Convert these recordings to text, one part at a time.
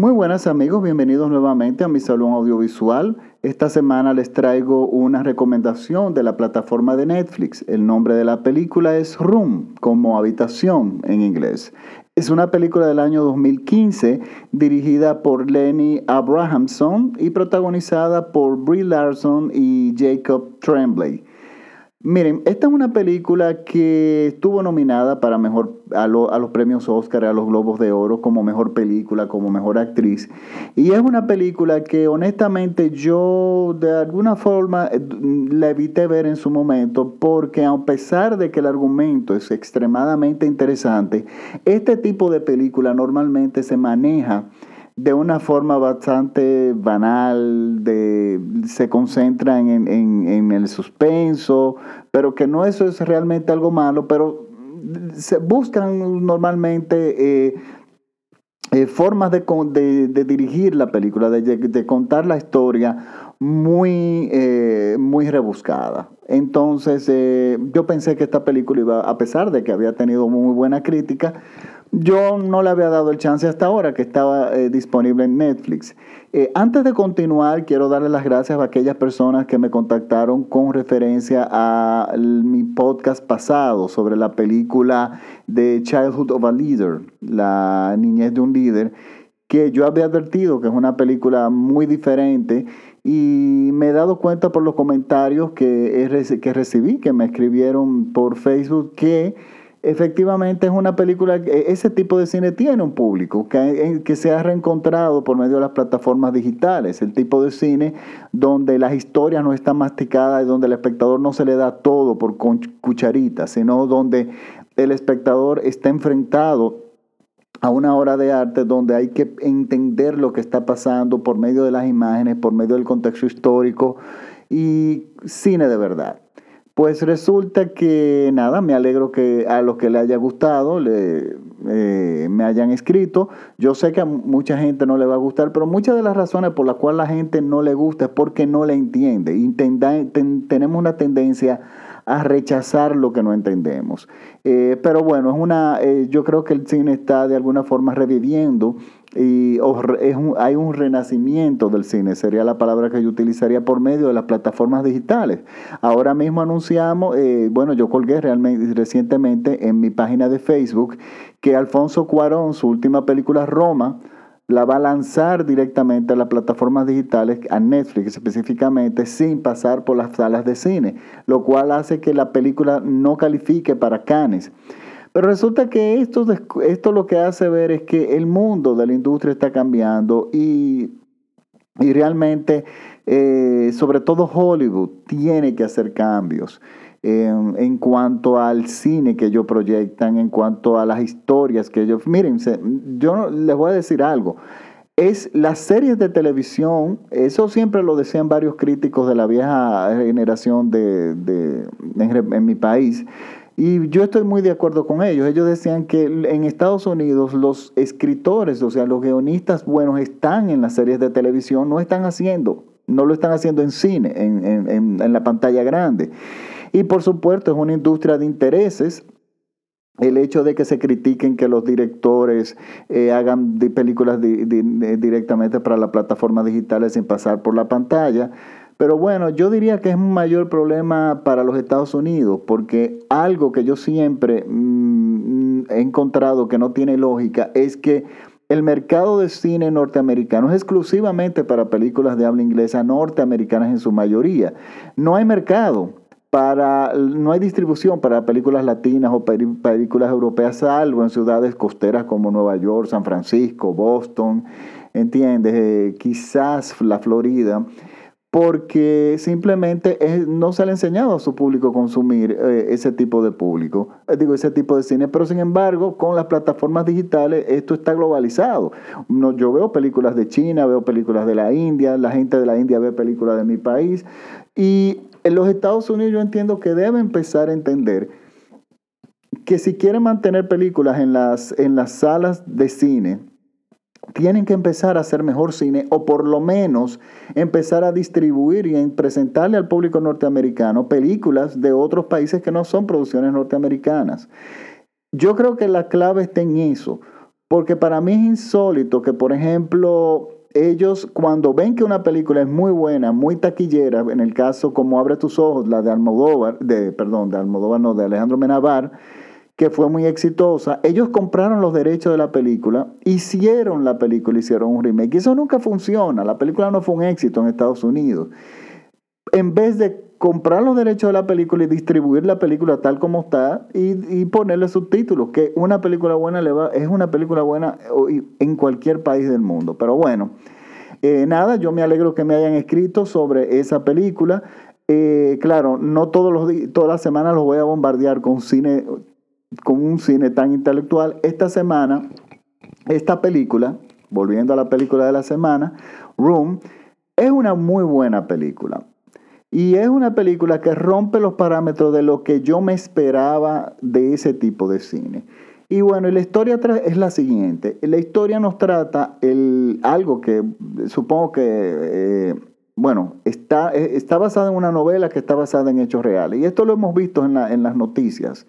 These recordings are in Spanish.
Muy buenas amigos, bienvenidos nuevamente a mi salón audiovisual. Esta semana les traigo una recomendación de la plataforma de Netflix. El nombre de la película es Room, como habitación en inglés. Es una película del año 2015 dirigida por Lenny Abrahamson y protagonizada por Brie Larson y Jacob Tremblay. Miren, esta es una película que estuvo nominada para mejor a, los premios Oscar, a los Globos de Oro, como mejor película, como mejor actriz. Y es una película que honestamente yo de alguna forma eh, la evité ver en su momento, porque a pesar de que el argumento es extremadamente interesante, este tipo de película normalmente se maneja de una forma bastante banal, de, se concentran en, el suspenso, pero que no eso es realmente algo malo, pero se buscan normalmente eh, eh, formas de, dirigir la película, de, contar la historia muy, eh, muy rebuscada. Entonces yo pensé que esta película iba, a pesar de que había tenido muy buena crítica, yo no le había dado el chance hasta ahora que estaba eh, disponible en Netflix. Eh, antes de continuar, quiero darle las gracias a aquellas personas que me contactaron con referencia a mi podcast pasado sobre la película de Childhood of a Leader, la niñez de un líder, que yo había advertido que es una película muy diferente y me he dado cuenta por los comentarios que, que recibí, que me escribieron por Facebook, que efectivamente es una película, ese tipo de cine tiene un público que, que, se ha reencontrado por medio de las plataformas digitales, el tipo de cine donde las historias no están masticadas y donde el espectador no se le da todo por cucharitas, sino donde el espectador está enfrentado a una obra de arte donde hay que entender lo que está pasando por medio de las imágenes, por medio del contexto histórico y cine de verdad. Pues resulta que nada, me alegro que a los que le haya gustado le, eh, me hayan escrito. Yo sé que a mucha gente no le va a gustar, pero muchas de las razones por las cuales la gente no le gusta es porque no le entiende. Y tenemos una tendencia a rechazar lo que no entendemos. Eh, pero bueno, es una, eh, yo creo que el cine está de alguna forma reviviendo y hay un renacimiento del cine, sería la palabra que yo utilizaría por medio de las plataformas digitales. Ahora mismo anunciamos, eh, bueno, yo colgué realmente recientemente en mi página de Facebook que Alfonso Cuarón, su última película Roma, la va a lanzar directamente a las plataformas digitales, a Netflix específicamente, sin pasar por las salas de cine, lo cual hace que la película no califique para Cannes. Pero resulta que esto, esto lo que hace ver es que el mundo de la industria está cambiando y, realmente, eh, sobre todo Hollywood, tiene que hacer cambios. En cuanto al cine que ellos proyectan, en cuanto a las historias que ellos... Miren, yo les voy a decir algo. Es las series de televisión, eso siempre lo decían varios críticos de la vieja generación de, en mi país, y yo estoy muy de acuerdo con ellos. Ellos decían que en Estados Unidos los escritores, o sea, los guionistas buenos están en las series de televisión, no están haciendo, no lo están haciendo en cine, en, la pantalla grande. Y por supuesto es una industria de intereses el hecho de que se critiquen que los directores eh, hagan películas directamente para las plataformas digitales sin pasar por la pantalla, pero bueno, yo diría que es un mayor problema para los Estados Unidos, porque algo que yo siempre mm, he encontrado que no tiene lógica es que el mercado de cine norteamericano es exclusivamente para películas de habla inglesa norteamericanas en su mayoría. No hay mercado para, no hay distribución para películas latinas o películas europeas, salvo en ciudades costeras como Nueva York, San Francisco, Boston, ¿entiendes? Eh, quizás la Florida porque simplemente no se le ha enseñado a su público consumir eh, ese tipo de público, eh, digo, ese tipo de cine, pero sin embargo, con las plataformas digitales esto está globalizado. No, yo veo películas de China, veo películas de la India, la gente de la India ve películas de mi país, y en los Estados Unidos yo entiendo que debe empezar a entender que si quieren mantener películas en las, en las salas de cine, tienen que empezar a hacer mejor cine o por lo menos empezar a distribuir y presentarle al público norteamericano películas de otros países que no son producciones norteamericanas. Yo creo que la clave está en eso. porque para mí es insólito que, por ejemplo, ellos cuando ven que una película es muy buena, muy taquillera, en el caso como Abre tus ojos, la de Almodóvar, de, perdón, de Almodóvar no, de Alejandro Menabar, que fue muy exitosa, ellos compraron los derechos de la película, hicieron la película, hicieron un remake. Y eso nunca funciona, la película no fue un éxito en Estados Unidos. En vez de comprar los derechos de la película y distribuir la película tal como está y, ponerle subtítulos, que una película buena le va, es una película buena en cualquier país del mundo. Pero bueno, eh, nada, yo me alegro que me hayan escrito sobre esa película. Eh, claro, no todos los todas las semanas los voy a bombardear con cine, con un cine tan intelectual. Esta semana, esta película, volviendo a la película de la semana, Room, es una muy buena película. Y es una película que rompe los parámetros de lo que yo me esperaba de ese tipo de cine. Y bueno, la historia es la siguiente. La historia nos trata algo que supongo que, eh, bueno, está, eh, está basada en una novela que está basada en hechos reales. Y esto lo hemos visto en, en las noticias.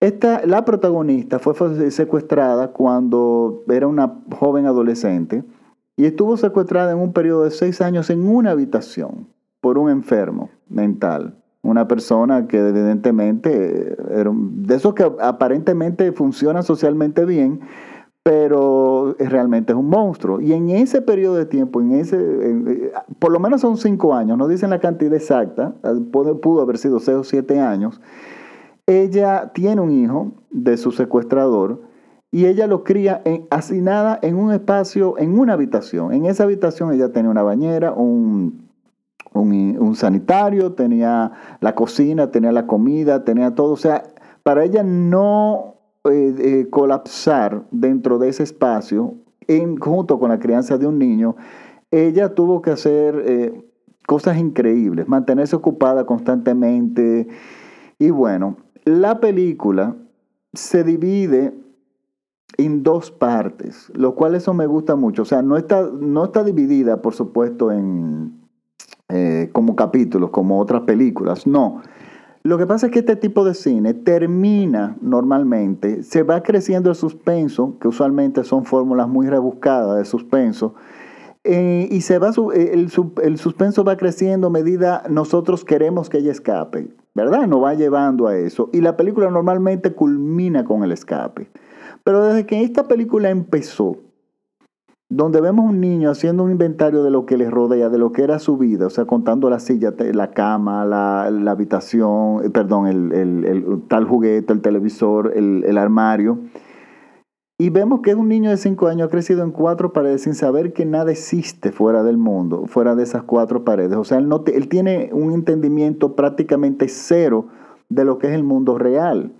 Esta, la protagonista fue secuestrada cuando era una joven adolescente y estuvo secuestrada en un periodo de seis años en una habitación por un enfermo mental. Una persona que evidentemente, era de esos que aparentemente funcionan socialmente bien, pero realmente es un monstruo. Y en ese periodo de tiempo, en ese, por lo menos son cinco años, no dicen la cantidad exacta, pudo, pudo haber sido seis o siete años, ella tiene un hijo de su secuestrador y ella lo cría en, en un espacio, en una habitación. En esa habitación ella tenía una bañera, un, un, sanitario, tenía la cocina, tenía la comida, tenía todo. O sea, para ella no eh, eh, colapsar dentro de ese espacio, en, junto con la crianza de un niño, ella tuvo que hacer eh, cosas increíbles, mantenerse ocupada constantemente. Y bueno, la película se divide en dos partes, lo cual eso me gusta mucho. O sea, no está, no está dividida, por supuesto, en, eh, como capítulos, como otras películas. No. Lo que pasa es que este tipo de cine termina normalmente, se va creciendo el suspenso, que usualmente son fórmulas muy rebuscadas de suspenso, eh, y se va, eh, el, suspenso va creciendo a medida nosotros queremos que ella escape, ¿verdad? Nos va llevando a eso. Y la película normalmente culmina con el escape. Pero desde que esta película empezó, donde vemos un niño haciendo un inventario de lo que le rodea, de lo que era su vida, o sea, contando la silla, la cama, la, habitación, eh, perdón, el, tal juguete, el televisor, el, armario. Y vemos que es un niño de 5 años, ha crecido en cuatro paredes sin saber que nada existe fuera del mundo, fuera de esas cuatro paredes. O sea, él, no él tiene un entendimiento prácticamente cero de lo que es el mundo real.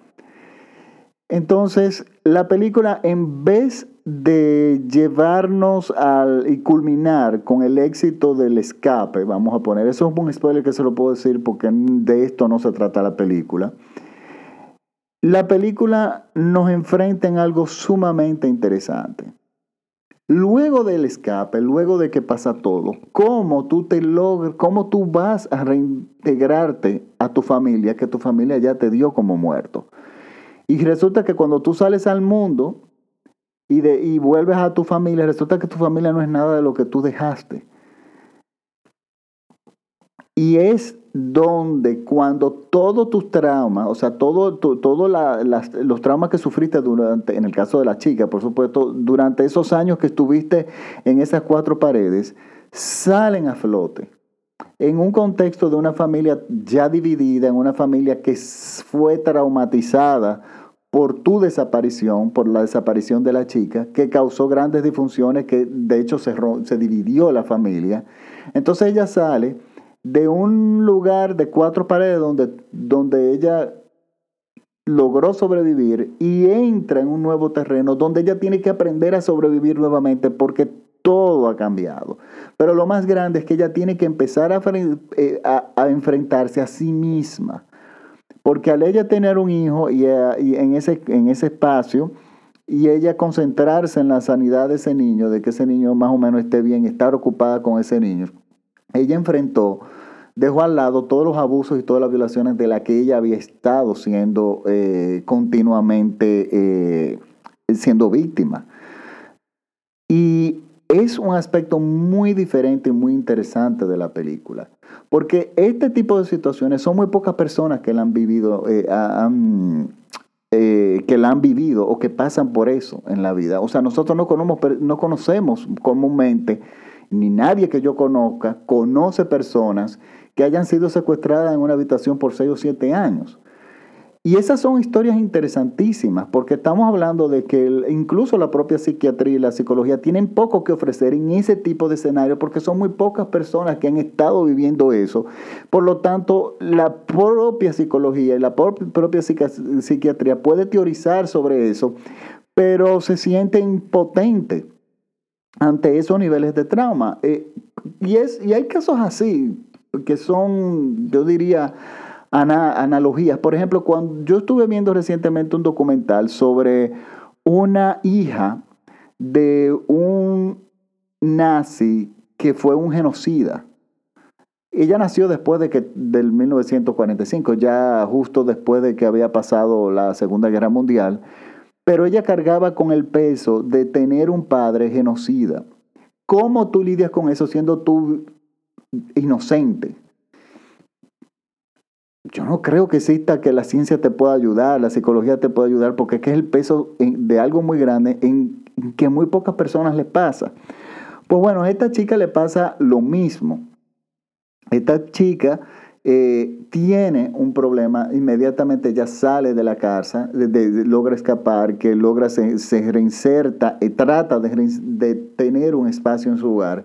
Entonces, la película, en vez de llevarnos al, y culminar con el éxito del escape, vamos a poner, eso es un spoiler que se lo puedo decir porque de esto no se trata la película. La película nos enfrenta en algo sumamente interesante. Luego del escape, luego de que pasa todo, cómo tú te logras, cómo tú vas a reintegrarte a tu familia que tu familia ya te dio como muerto. Y resulta que cuando tú sales al mundo, y, de, y vuelves a tu familia, resulta que tu familia no es nada de lo que tú dejaste. Y es donde cuando todos tus traumas, o sea, todos todo los traumas que sufriste durante, en el caso de la chica, por supuesto, durante esos años que estuviste en esas cuatro paredes, salen a flote. En un contexto de una familia ya dividida, en una familia que fue traumatizada por tu desaparición, por la desaparición de la chica, que causó grandes disfunciones, que de hecho se, se dividió la familia. Entonces ella sale de un lugar de cuatro paredes donde, donde ella logró sobrevivir y entra en un nuevo terreno donde ella tiene que aprender a sobrevivir nuevamente porque todo ha cambiado. Pero lo más grande es que ella tiene que empezar a, eh, a enfrentarse a sí misma porque al ella tener un hijo y, eh, en, ese, en ese espacio, y ella concentrarse en la sanidad de ese niño, de que ese niño más o menos esté bien, estar ocupada con ese niño, ella enfrentó, dejó al lado todos los abusos y todas las violaciones de las que ella había estado siendo eh, continuamente siendo víctima. Y es un aspecto muy diferente y muy interesante de la película. Porque este tipo de situaciones son muy pocas personas que la han vivido, eh, eh, que la han vivido o que pasan por eso en la vida. O sea, nosotros no conocemos, no conocemos comúnmente, ni nadie que yo conozca conoce personas que hayan sido secuestradas en una habitación por seis o siete años. Y esas son historias interesantísimas, porque estamos hablando de que incluso la propia psiquiatría y la psicología tienen poco que ofrecer en ese tipo de escenario, porque son muy pocas personas que han estado viviendo eso. Por lo tanto, la propia psicología y la propia psiquiatría puede teorizar sobre eso, pero se siente impotente ante esos niveles de trauma. Eh, y, es, y hay casos así, que son, yo diría, analogías. Por ejemplo, cuando yo estuve viendo recientemente un documental sobre una hija de un nazi que fue un genocida. Ella nació después de que del 1945, ya justo después de que había pasado la Segunda Guerra Mundial, pero ella cargaba con el peso de tener un padre genocida. ¿Cómo tú lidias con eso siendo tú inocente? Yo no creo que exista que la ciencia te pueda ayudar, la psicología te pueda ayudar, porque es que es el peso de algo muy grande en que muy pocas personas les pasa. Pues bueno, a esta chica le pasa lo mismo. Esta chica eh, tiene un problema, inmediatamente ya sale de la casa, logra escapar, que logra, se, reinserta, y trata de, de tener un espacio en su hogar.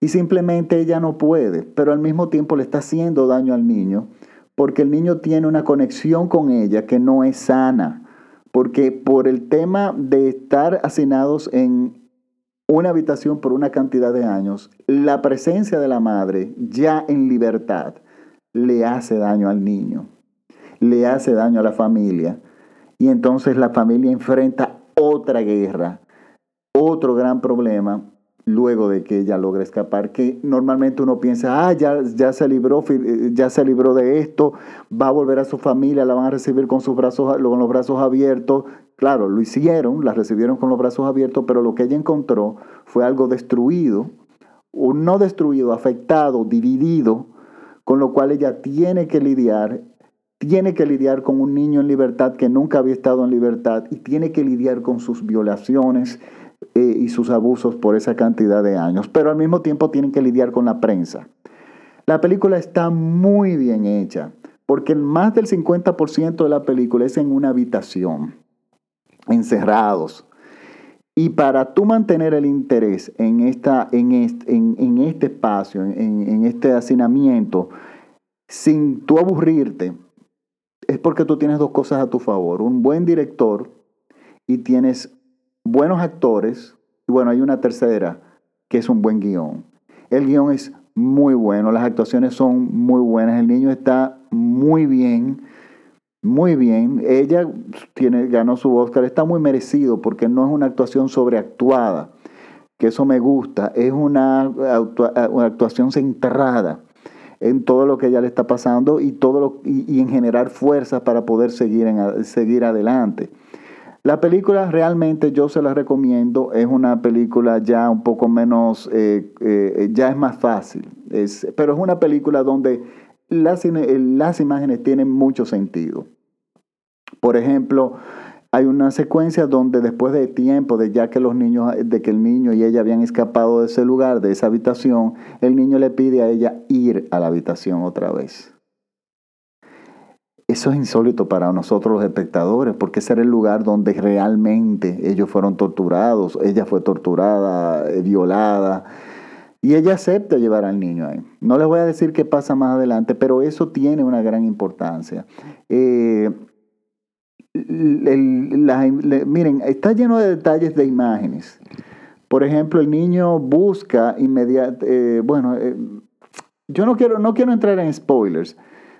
Y simplemente ella no puede, pero al mismo tiempo le está haciendo daño al niño porque el niño tiene una conexión con ella que no es sana, porque por el tema de estar hacinados en una habitación por una cantidad de años, la presencia de la madre ya en libertad le hace daño al niño, le hace daño a la familia, y entonces la familia enfrenta otra guerra, otro gran problema luego de que ella logra escapar, que normalmente uno piensa, ah, ya, ya, se libró, eh, ya se libró de esto, va a volver a su familia, la van a recibir con, sus brazos, con los brazos abiertos. Claro, lo hicieron, la recibieron con los brazos abiertos, pero lo que ella encontró fue algo destruido, o no destruido, afectado, dividido, con lo cual ella tiene que lidiar tiene que lidiar con un niño en libertad que nunca había estado en libertad y tiene que lidiar con sus violaciones, eh, y sus abusos por esa cantidad de años, pero al mismo tiempo tienen que lidiar con la prensa. La película está muy bien hecha, porque más del 50% de la película es en una habitación, encerrados. Y para tú mantener el interés en, esta, en, este, en, este espacio, en, en este hacinamiento, sin tú aburrirte, es porque tú tienes dos cosas a tu favor. Un buen director y tienes buenos actores, y bueno, hay una tercera, que es un buen guion. El guion es muy bueno, las actuaciones son muy buenas, el niño está muy bien, muy bien. Ella tiene, ganó su Oscar, está muy merecido porque no es una actuación sobreactuada, que eso me gusta, es una, actuación centrada en todo lo que ella le está pasando y, todo lo, y, en generar fuerzas para poder seguir, en, seguir adelante. La película realmente yo se la recomiendo, es una película ya un poco menos, eh, eh, ya es más fácil, es, pero es una película donde las, las imágenes tienen mucho sentido. Por ejemplo, hay una secuencia donde después de tiempo, de ya que los niños, de que el niño y ella habían escapado de ese lugar, de esa habitación, el niño le pide a ella ir a la habitación otra vez. Eso es insólito para nosotros los espectadores, porque ese era el lugar donde realmente ellos fueron torturados, ella fue torturada, eh, violada, y ella acepta llevar al niño ahí. No les voy a decir qué pasa más adelante, pero eso tiene una gran importancia. Eh, miren, está lleno de detalles de imágenes. Por ejemplo, el niño busca inmediatamente, eh, bueno, yo no quiero, no quiero entrar en spoilers,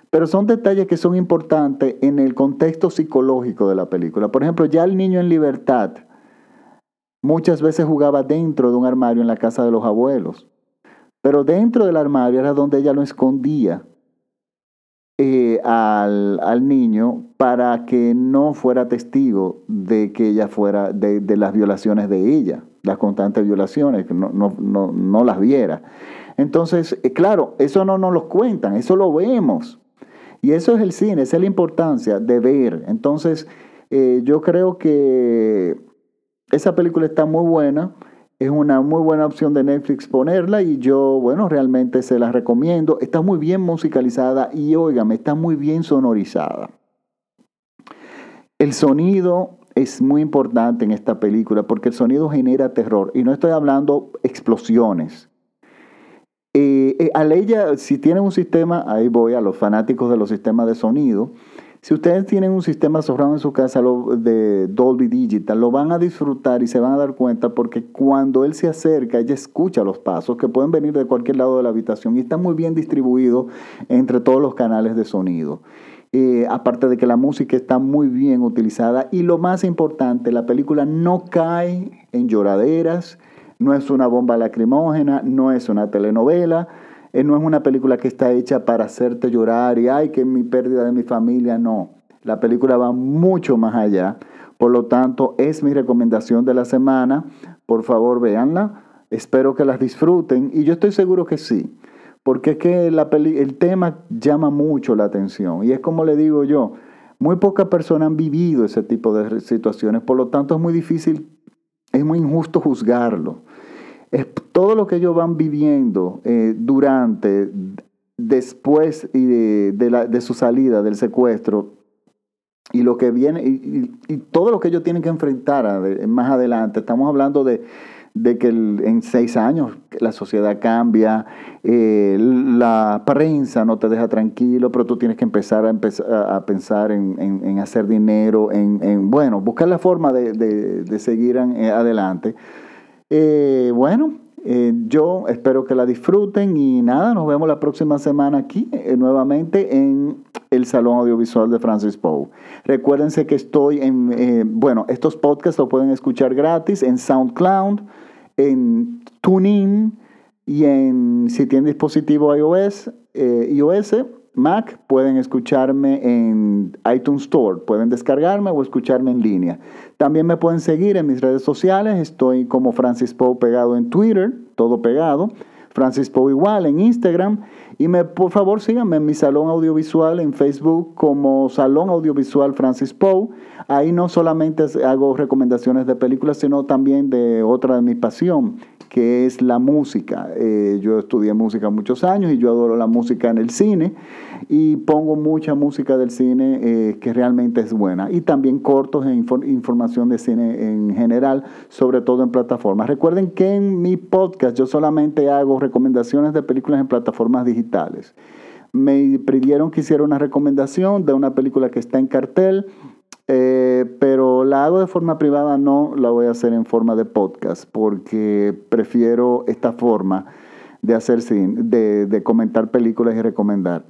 pero son detalles que son importantes en el contexto psicológico de la película. Por ejemplo, ya el niño en libertad muchas veces jugaba dentro de un armario en la casa de los abuelos. Pero dentro del armario era donde ella lo escondía. eh, al, niño para que no fuera testigo de que ella fuera, de, las violaciones de ella, las constantes violaciones, que no, no, las viera. Entonces, eh, claro, eso no nos lo cuentan, eso lo vemos. Y eso es el cine, esa es la importancia de ver. Entonces, eh, yo creo que esa película está muy buena. Es una muy buena opción de Netflix ponerla y yo, bueno, realmente se la recomiendo. Está muy bien musicalizada y, óigame, está muy bien sonorizada. El sonido es muy importante en esta película porque el sonido genera terror. Y no estoy hablando explosiones. Eh, eh, a ella, si tienen un sistema, ahí voy a los fanáticos de los sistemas de sonido. Si ustedes tienen un sistema sobrado en su casa de Dolby Digital, lo van a disfrutar y se van a dar cuenta porque cuando él se acerca, ella escucha los pasos que pueden venir de cualquier lado de la habitación y está muy bien distribuido entre todos los canales de sonido. Eh, aparte de que la música está muy bien utilizada y lo más importante, la película no cae en lloraderas, no es una bomba lacrimógena, no es una telenovela no es una película que está hecha para hacerte llorar y, ay, que mi pérdida de mi familia, no. La película va mucho más allá. Por lo tanto, es mi recomendación de la semana. Por favor, véanla. Espero que las disfruten y yo estoy seguro que sí. Porque es que la el tema llama mucho la atención. Y es como le digo yo, muy pocas personas han vivido ese tipo de situaciones. Por lo tanto, es muy difícil, es muy injusto juzgarlo es todo lo que ellos van viviendo eh, durante, después de, de, su salida del secuestro y lo que viene y, todo lo que ellos tienen que enfrentar más adelante. Estamos hablando de, que en seis años la sociedad cambia, eh, la prensa no te deja tranquilo, pero tú tienes que empezar a, a pensar en, hacer dinero, en, bueno, buscar la forma de, seguir eh, adelante. Eh, bueno, eh, yo espero que la disfruten y nada, nos vemos la próxima semana aquí eh, nuevamente en el Salón Audiovisual de Francis Poe. Recuérdense que estoy en, bueno, estos podcasts lo pueden escuchar gratis en SoundCloud, en TuneIn y en, si tienen dispositivo iOS, iOS Mac, pueden escucharme en iTunes Store, pueden descargarme o escucharme en línea. También me pueden seguir en mis redes sociales, estoy como Francis Poe pegado en Twitter, todo pegado. Francis Poe igual en Instagram. Y me, por favor síganme en mi salón audiovisual en Facebook como Salón Audiovisual Francis Poe. Ahí no solamente hago recomendaciones de películas, sino también de otra de mi pasión, que es la música. Eh, yo estudié música muchos años y yo adoro la música en el cine y pongo mucha música del cine eh, que realmente es buena y también cortos e información de cine en general, sobre todo en plataformas. Recuerden que en mi podcast yo solamente hago recomendaciones de películas en plataformas digitales. Me pidieron que hiciera una recomendación de una película que está en cartel eh, pero la hago de forma privada, no la voy a hacer en forma de podcast, porque prefiero esta forma de hacer de, de comentar películas y recomendar.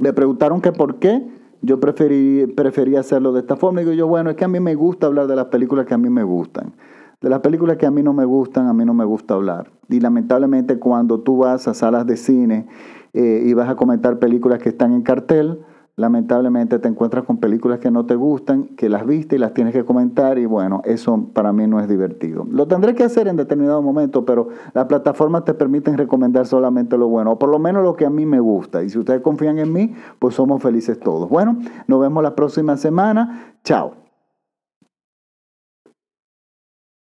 Me preguntaron que por qué yo preferí, preferí hacerlo de esta forma. Y digo yo, bueno, es que a mí me gusta hablar de las películas que a mí me gustan. De las películas que a mí no me gustan, a mí no me gusta hablar. Y lamentablemente cuando tú vas a salas de cine eh, y vas a comentar películas que están en cartel, lamentablemente te encuentras con películas que no te gustan, que las viste y las tienes que comentar y bueno, eso para mí no es divertido. Lo tendré que hacer en determinado momento, pero las plataformas te permiten recomendar solamente lo bueno, o por lo menos lo que a mí me gusta. Y si ustedes confían en mí, pues somos felices todos. Bueno, nos vemos la próxima semana. Chao.